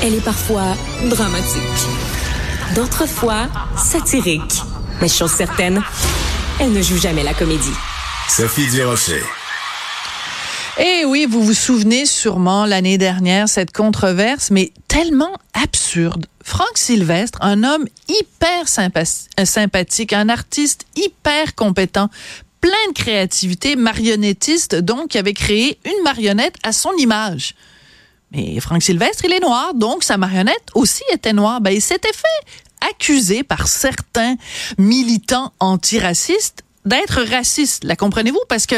Elle est parfois dramatique. D'autres fois, satirique. Mais chose certaine, elle ne joue jamais la comédie. Sophie Durocher. Eh oui, vous vous souvenez sûrement l'année dernière, cette controverse, mais tellement absurde. Franck Sylvestre, un homme hyper euh, sympathique, un artiste hyper compétent, plein de créativité, marionnettiste, donc, qui avait créé une marionnette à son image. Mais Franck Sylvestre, il est noir, donc sa marionnette aussi était noire. Ben, il s'était fait accuser par certains militants antiracistes d'être raciste. La comprenez-vous? Parce que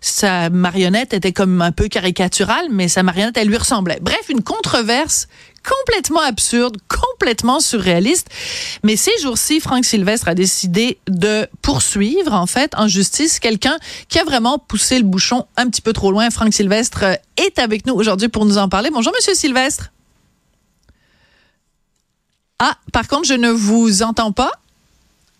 sa marionnette était comme un peu caricaturale, mais sa marionnette, elle lui ressemblait. Bref, une controverse complètement absurde, complètement surréaliste. Mais ces jours-ci, Franck Sylvestre a décidé de poursuivre, en fait, en justice, quelqu'un qui a vraiment poussé le bouchon un petit peu trop loin. Franck Sylvestre est avec nous aujourd'hui pour nous en parler. Bonjour, Monsieur Sylvestre. Ah, par contre, je ne vous entends pas.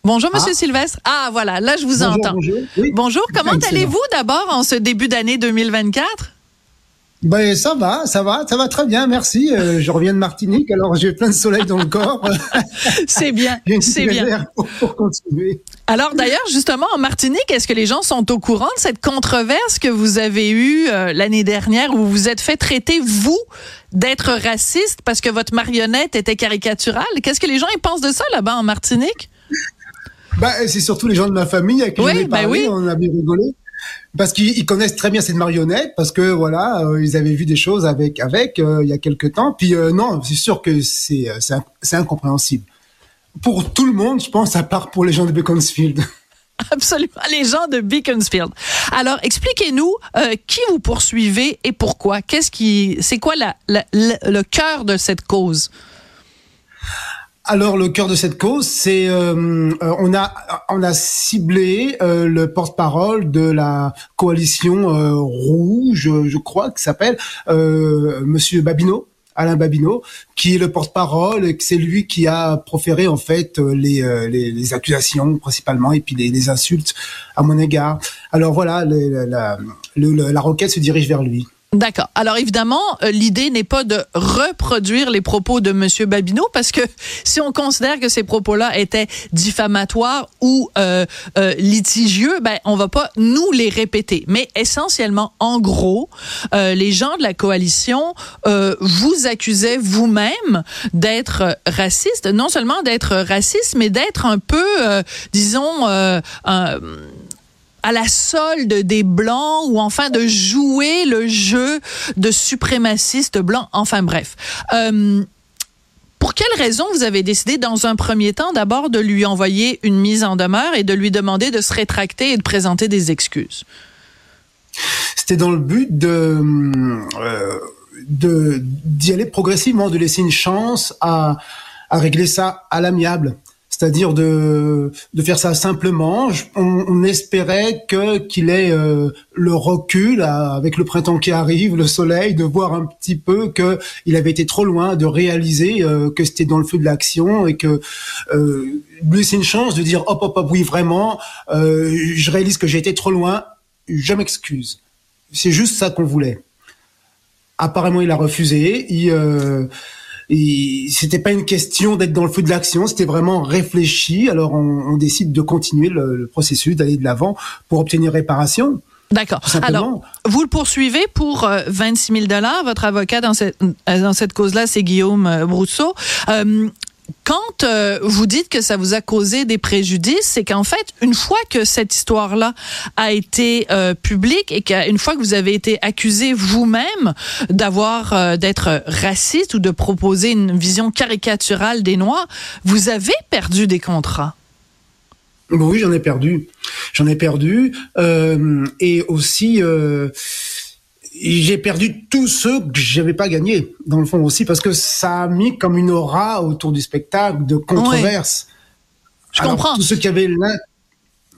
Bonjour, Monsieur ah. Sylvestre. Ah, voilà, là, je vous entends. Bonjour, bonjour. comment allez-vous d'abord en ce début d'année 2024? Ben ça va, ça va, ça va très bien, merci. Euh, je reviens de Martinique, alors j'ai plein de soleil dans le corps. c'est bien, c'est bien. Pour, continuer. Alors d'ailleurs, justement, en Martinique, est-ce que les gens sont au courant de cette controverse que vous avez eue euh, l'année dernière où vous vous êtes fait traiter, vous, d'être raciste parce que votre marionnette était caricaturale? Qu'est-ce que les gens ils pensent de ça là-bas en Martinique? Bah, c'est surtout les gens de ma famille à qui oui, parlé, oui. on a bien rigolé. Parce qu'ils connaissent très bien cette marionnette, parce que voilà, euh, ils avaient vu des choses avec avec euh, il y a quelque temps. Puis euh, non, c'est sûr que c'est c'est incompréhensible pour tout le monde, je pense, à part pour les gens de Beaconsfield. Absolument, les gens de Beaconsfield. Alors, expliquez-nous qui vous poursuivez et pourquoi? Qu'est-ce qui, c'est quoi la, le cœur de cette cause? Alors le cœur de cette cause, c'est euh, euh, on a on a ciblé euh, le porte-parole de la coalition rouge, je crois, qui s'appelle Monsieur Babineau. Alain Babineau, qui est le porte-parole, c'est lui qui a proféré en fait les, les, accusations principalement et puis les, les, insultes à mon égard. Alors voilà, la, la, la requête se dirige vers lui. D'accord. Alors évidemment, euh, l'idée n'est pas de reproduire les propos de Monsieur Babineau parce que si on considère que ces propos-là étaient diffamatoires ou euh, euh, litigieux, ben on va pas nous les répéter. Mais essentiellement, en gros, les gens de la coalition vous accusaient vous-même d'être raciste, non seulement d'être raciste, mais d'être un peu, disons, un à la solde des blancs ou enfin de jouer le jeu de suprémacistes blancs. Enfin bref. Euh, pour quelle raison vous avez décidé dans un premier temps d'abord de lui envoyer une mise en demeure et de lui demander de se rétracter et de présenter des excuses? C'était dans le but de... Euh, d'y aller progressivement, de laisser une chance à, à régler ça à l'amiable c'est-à-dire de, de faire ça simplement. On, espérait que qu'il ait euh, le recul avec le printemps qui arrive, le soleil, de voir un petit peu que il avait été trop loin, de réaliser euh, que c'était dans le feu de l'action et que euh, lui c'est une chance de dire hop hop hop oui vraiment, euh, je réalise que j'ai été trop loin, je m'excuse. C'est juste ça qu'on voulait. Apparemment il a refusé. Il et c'était pas une question d'être dans le feu de l'action, c'était vraiment réfléchi. Alors on, on décide de continuer le, le processus, d'aller de l'avant pour obtenir réparation. D'accord. Alors, vous le poursuivez pour 26 000 dollars. Votre avocat dans cette, dans cette cause-là, c'est Guillaume euh, Brousseau. Euh, quand euh, vous dites que ça vous a causé des préjudices, c'est qu'en fait, une fois que cette histoire-là a été euh, publique et qu'une fois que vous avez été accusé vous-même d'avoir euh, d'être raciste ou de proposer une vision caricaturale des Noirs, vous avez perdu des contrats. Oui, j'en ai perdu. J'en ai perdu. et aussi j'ai perdu tous ceux que j'avais pas gagnés dans le fond aussi parce que ça a mis comme une aura autour du spectacle de controverse. Je comprends. Tous ceux qui avaient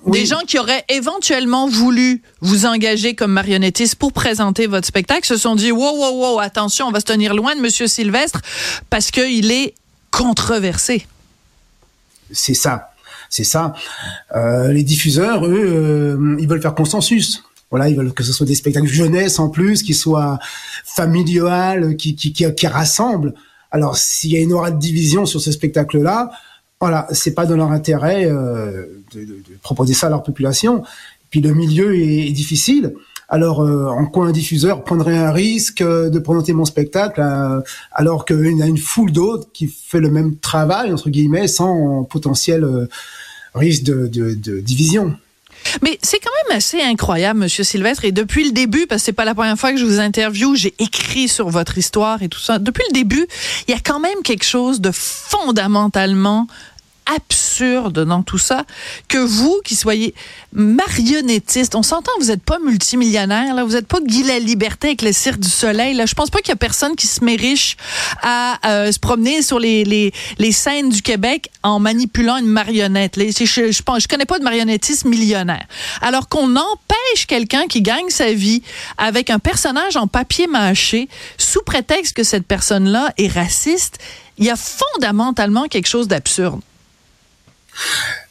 Des gens qui auraient éventuellement voulu vous engager comme marionnettiste pour présenter votre spectacle se sont dit wow wow wow attention on va se tenir loin de Monsieur Sylvestre parce qu'il est controversé. C'est ça, c'est ça. Euh, les diffuseurs eux euh, ils veulent faire consensus. Voilà, ils veulent que ce soit des spectacles jeunesse en plus, qui soient familiales, qui, qui, qui, rassemblent. Alors, s'il y a une aura de division sur ce spectacle-là, voilà, c'est pas dans leur intérêt euh, de, de, de, proposer ça à leur population. Puis le milieu est, est difficile. Alors, euh, en quoi un diffuseur prendrait un risque euh, de présenter mon spectacle euh, alors qu'il y a une foule d'autres qui fait le même travail entre guillemets sans potentiel euh, risque de, de division? Mais c'est quand même assez incroyable, Monsieur Sylvestre. Et depuis le début, parce que c'est pas la première fois que je vous interviewe, j'ai écrit sur votre histoire et tout ça. Depuis le début, il y a quand même quelque chose de fondamentalement absurde dans tout ça que vous qui soyez marionnettiste, on s'entend, vous n'êtes pas multimillionnaire, là, vous n'êtes pas Guy la Liberté avec le Cirque du Soleil. Là. Je pense pas qu'il y a personne qui se met à euh, se promener sur les, les, les, scènes du Québec en manipulant une marionnette. Je, je, je, je connais pas de marionnettiste millionnaire. Alors qu'on empêche quelqu'un qui gagne sa vie avec un personnage en papier mâché sous prétexte que cette personne-là est raciste, il y a fondamentalement quelque chose d'absurde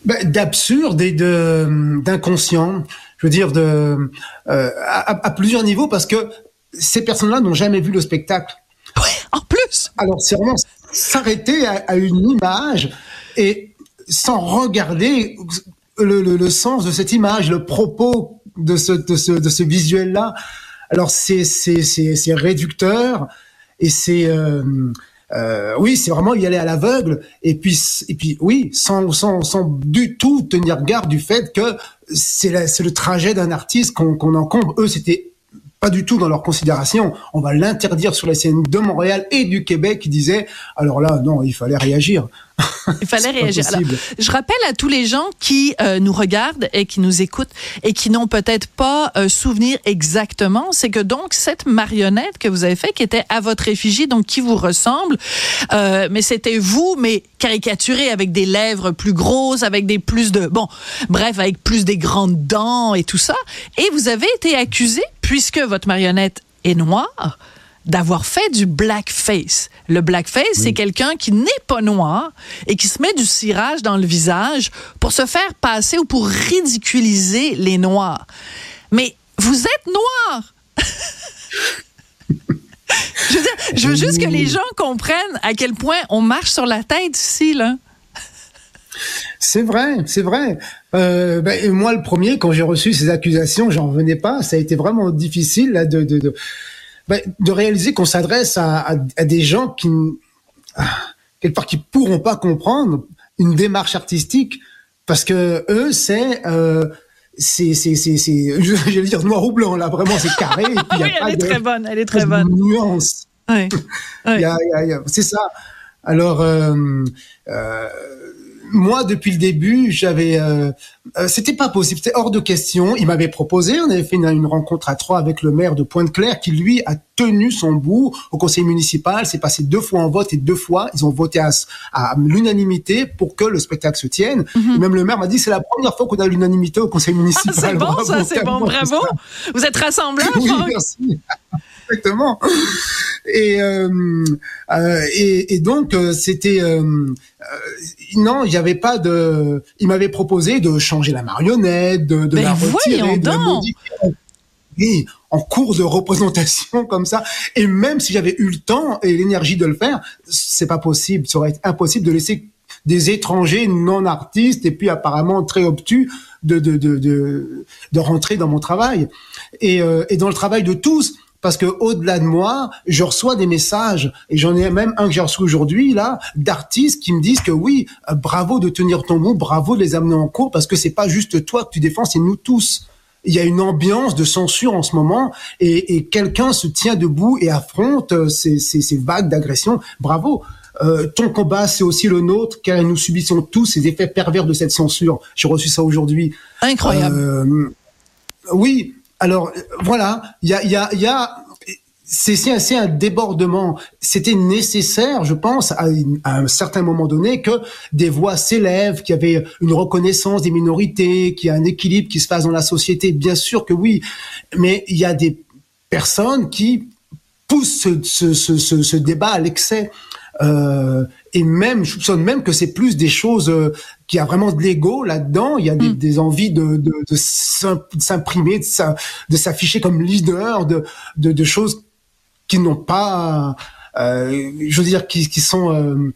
ben, d'absurde et de d'inconscient. Je veux dire de euh, à, à, plusieurs niveaux parce que ces personnes-là n'ont jamais vu le spectacle. Oui, en plus. Alors c'est vraiment s'arrêter à, à, une image et sans regarder le, le, le, sens de cette image, le propos de ce de ce, de ce visuel-là. Alors c'est c'est c'est réducteur et c'est euh, euh, oui, c'est vraiment y aller à l'aveugle et puis et puis oui, sans sans sans du tout tenir garde du fait que c'est c'est le trajet d'un artiste qu'on qu'on encombre. Eux, c'était pas du tout dans leur considération. On va l'interdire sur les scènes de Montréal et du Québec qui disaient alors là non, il fallait réagir. Il fallait réagir. Alors, je rappelle à tous les gens qui euh, nous regardent et qui nous écoutent et qui n'ont peut-être pas euh, souvenir exactement, c'est que donc cette marionnette que vous avez fait, qui était à votre effigie, donc qui vous ressemble, euh, mais c'était vous, mais caricaturé avec des lèvres plus grosses, avec des plus de, bon, bref, avec plus des grandes dents et tout ça. Et vous avez été accusé, puisque votre marionnette est noire, d'avoir fait du blackface. Le blackface, oui. c'est quelqu'un qui n'est pas noir et qui se met du cirage dans le visage pour se faire passer ou pour ridiculiser les noirs. Mais vous êtes noir. je, veux dire, je veux juste que les gens comprennent à quel point on marche sur la tête ici, là. C'est vrai, c'est vrai. Euh, ben, moi, le premier, quand j'ai reçu ces accusations, j'en revenais pas. Ça a été vraiment difficile là, de, de, de ben, de réaliser qu'on s'adresse à, à, à, des gens qui, quelque part, qui pourront pas comprendre une démarche artistique parce que eux, c'est euh, c'est c'est c'est c'est j'allais dire noir ou blanc là vraiment c'est carré et puis oui, y a elle pas est de, très bonne elle est très bonne nuance oui. oui. a, c'est ça alors euh, euh, moi, depuis le début, j'avais, euh, euh, c'était pas possible, c'était hors de question. Il m'avait proposé, on avait fait une, une, rencontre à trois avec le maire de Pointe-Claire, qui lui a tenu son bout au conseil municipal. C'est passé deux fois en vote et deux fois ils ont voté à, à l'unanimité pour que le spectacle se tienne. Mm -hmm. même le maire m'a dit c'est la première fois qu'on a l'unanimité au conseil municipal. Ah, c'est bon, bravo, ça, c'est bon, bravo. Vous êtes rassembleurs. oui, merci. Exactement. Et, euh, euh, et, et, donc euh, c'était non, il n'y avait pas de. Il m'avait proposé de changer la marionnette, de, de la retirer, de la modifier. Et en cours de représentation comme ça. Et même si j'avais eu le temps et l'énergie de le faire, c'est pas possible. Ça aurait été impossible de laisser des étrangers non artistes et puis apparemment très obtus de de de de, de rentrer dans mon travail et, euh, et dans le travail de tous parce que au-delà de moi, je reçois des messages et j'en ai même un que j'ai reçu aujourd'hui là d'artistes qui me disent que oui, euh, bravo de tenir ton bout, bravo de les amener en cours parce que c'est pas juste toi que tu défends, c'est nous tous. Il y a une ambiance de censure en ce moment et, et quelqu'un se tient debout et affronte euh, ces, ces, ces vagues d'agression. Bravo. Euh, ton combat, c'est aussi le nôtre, car nous subissons tous ces effets pervers de cette censure. J'ai reçu ça aujourd'hui. Incroyable. Euh, oui, alors voilà, il y a, y a, y a c'est un débordement. C'était nécessaire, je pense, à, un certain moment donné, que des voix s'élèvent, qu'il y avait une reconnaissance des minorités, qu'il y a un équilibre qui se fasse dans la société. Bien sûr que oui, mais il y a des personnes qui poussent ce, ce, ce, ce débat à l'excès. Euh, et même, je soupçonne même que c'est plus des choses euh, qui a vraiment de l'ego là-dedans. Il y a des, mm. des envies de, de, de s'imprimer, de s'afficher comme leader, de, de, de choses qui n'ont pas je veux dire, qui, qui sont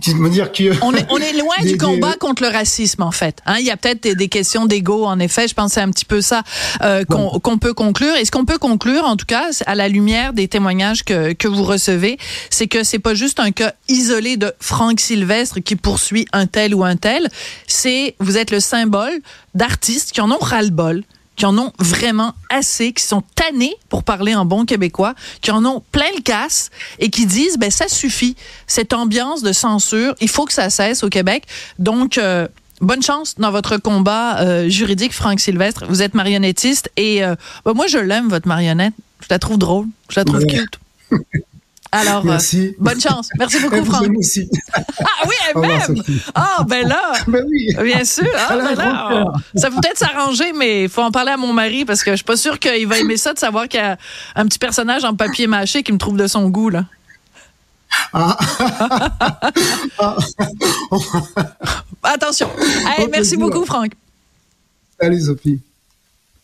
qui, me dire que on est on est loin du combat contre le racisme en fait. Hein, il y a peut-être des, questions d'ego en effet. Je pense c'est un petit peu ça euh, qu'on peut conclure. Et ce qu'on peut conclure en tout cas à la lumière des témoignages que que vous recevez, c'est que c'est pas juste un cas isolé de Franck Sylvestre qui poursuit un tel ou un tel. C'est vous êtes le symbole d'artistes qui en ont ras-le-bol qui en ont vraiment assez, qui sont tannés, pour parler en bon québécois, qui en ont plein le casse et qui disent, ben ça suffit, cette ambiance de censure, il faut que ça cesse au Québec. Donc, euh, bonne chance dans votre combat euh, juridique, Franck Sylvestre. Vous êtes marionnettiste et euh, ben, moi, je l'aime, votre marionnette. Je la trouve drôle, je la trouve cute. Alors, Merci. Euh, bonne chance. Merci beaucoup, Franck. Aussi. Ah oui, elle-même. Ah, ben là. Ben oui. Bien sûr. Ah, ben là. Ça peut peut-être s'arranger, mais il faut en parler à mon mari parce que je suis pas sûre qu'il va aimer ça de savoir qu'il y a un petit personnage en papier mâché qui me trouve de son goût, là. Ah. Attention. merci beaucoup, Franck. Salut, Sophie.